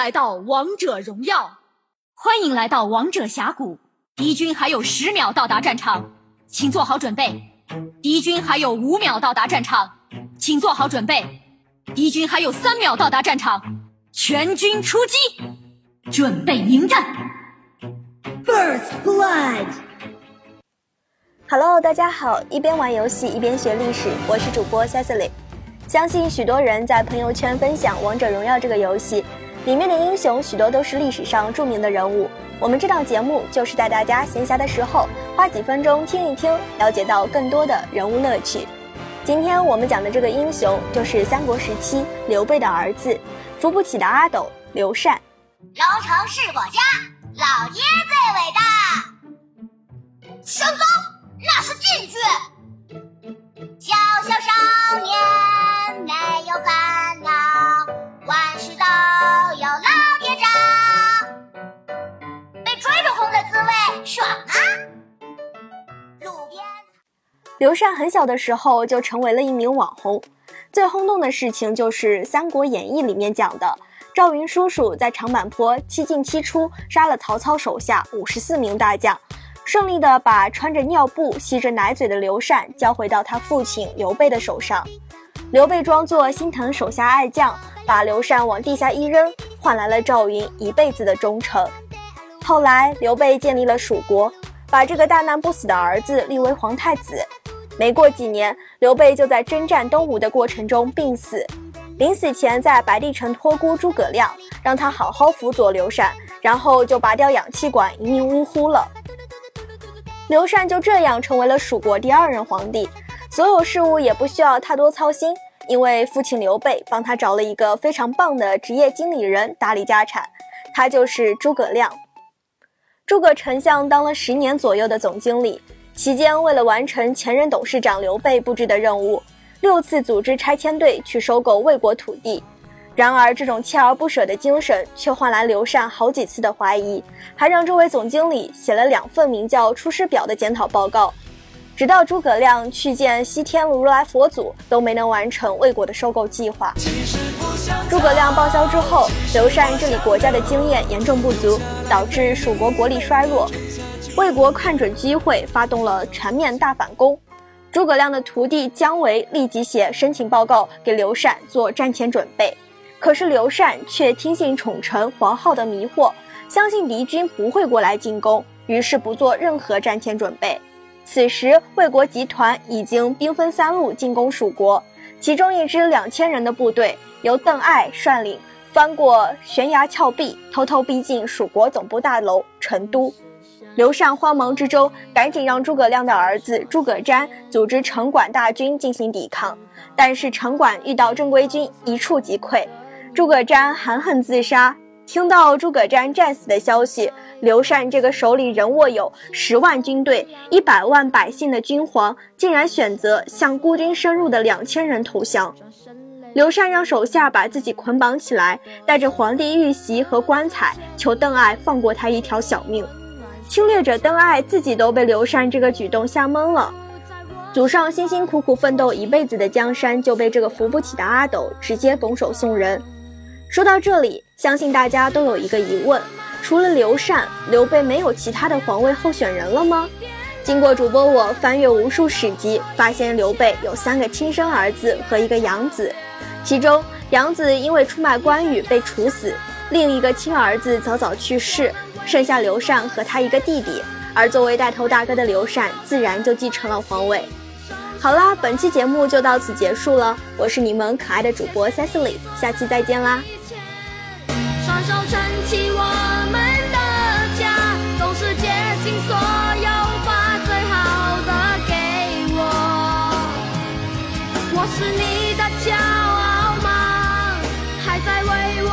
来到王者荣耀，欢迎来到王者峡谷。敌军还有十秒到达战场，请做好准备。敌军还有五秒到达战场，请做好准备。敌军还有三秒到达战场，全军出击，准备迎战。First blood。Hello，大家好，一边玩游戏一边学历史，我是主播 Cecily。相信许多人在朋友圈分享《王者荣耀》这个游戏。里面的英雄许多都是历史上著名的人物，我们这档节目就是带大家闲暇的时候花几分钟听一听，了解到更多的人物乐趣。今天我们讲的这个英雄就是三国时期刘备的儿子，扶不起的阿斗刘禅。龙城是我家，老爹最伟大。神功那是进去。爽啊！路边。刘禅很小的时候就成为了一名网红，最轰动的事情就是《三国演义》里面讲的赵云叔叔在长坂坡七进七出杀了曹操手下五十四名大将，顺利的把穿着尿布、吸着奶嘴的刘禅交回到他父亲刘备的手上。刘备装作心疼手下爱将，把刘禅往地下一扔，换来了赵云一辈子的忠诚。后来，刘备建立了蜀国，把这个大难不死的儿子立为皇太子。没过几年，刘备就在征战东吴的过程中病死。临死前，在白帝城托孤诸葛亮，让他好好辅佐刘禅，然后就拔掉氧气管，一命呜呼了。刘禅就这样成为了蜀国第二任皇帝，所有事务也不需要太多操心，因为父亲刘备帮他找了一个非常棒的职业经理人打理家产，他就是诸葛亮。诸葛丞相当了十年左右的总经理，期间为了完成前任董事长刘备布置的任务，六次组织拆迁队去收购魏国土地。然而，这种锲而不舍的精神却换来刘禅好几次的怀疑，还让这位总经理写了两份名叫《出师表》的检讨报告。直到诸葛亮去见西天如来佛祖，都没能完成魏国的收购计划。诸葛亮报销之后，刘禅治理国家的经验严重不足，导致蜀国国力衰弱。魏国看准机会，发动了全面大反攻。诸葛亮的徒弟姜维立即写申请报告给刘禅做战前准备，可是刘禅却听信宠臣黄皓的迷惑，相信敌军不会过来进攻，于是不做任何战前准备。此时，魏国集团已经兵分三路进攻蜀国，其中一支两千人的部队。由邓艾率领，翻过悬崖峭壁，偷偷逼近蜀国总部大楼成都。刘禅慌忙之中，赶紧让诸葛亮的儿子诸葛瞻组织城管大军进行抵抗。但是城管遇到正规军，一触即溃。诸葛瞻含恨自杀。听到诸葛瞻战死的消息，刘禅这个手里仍握有十万军队、一百万百姓的君皇，竟然选择向孤军深入的两千人投降。刘禅让手下把自己捆绑起来，带着皇帝玉玺和棺材，求邓艾放过他一条小命。侵略者邓艾自己都被刘禅这个举动吓懵了，祖上辛辛苦苦奋斗一辈子的江山就被这个扶不起的阿斗直接拱手送人。说到这里，相信大家都有一个疑问：除了刘禅，刘备没有其他的皇位候选人了吗？经过主播我翻阅无数史籍，发现刘备有三个亲生儿子和一个养子。其中，养子因为出卖关羽被处死，另一个亲儿子早早去世，剩下刘禅和他一个弟弟。而作为带头大哥的刘禅，自然就继承了皇位。好啦，本期节目就到此结束了，我是你们可爱的主播 Cecily，下期再见啦！双手撑起我们的家总是竭尽所有把最好的给我。我是你的骄傲吗？还在为我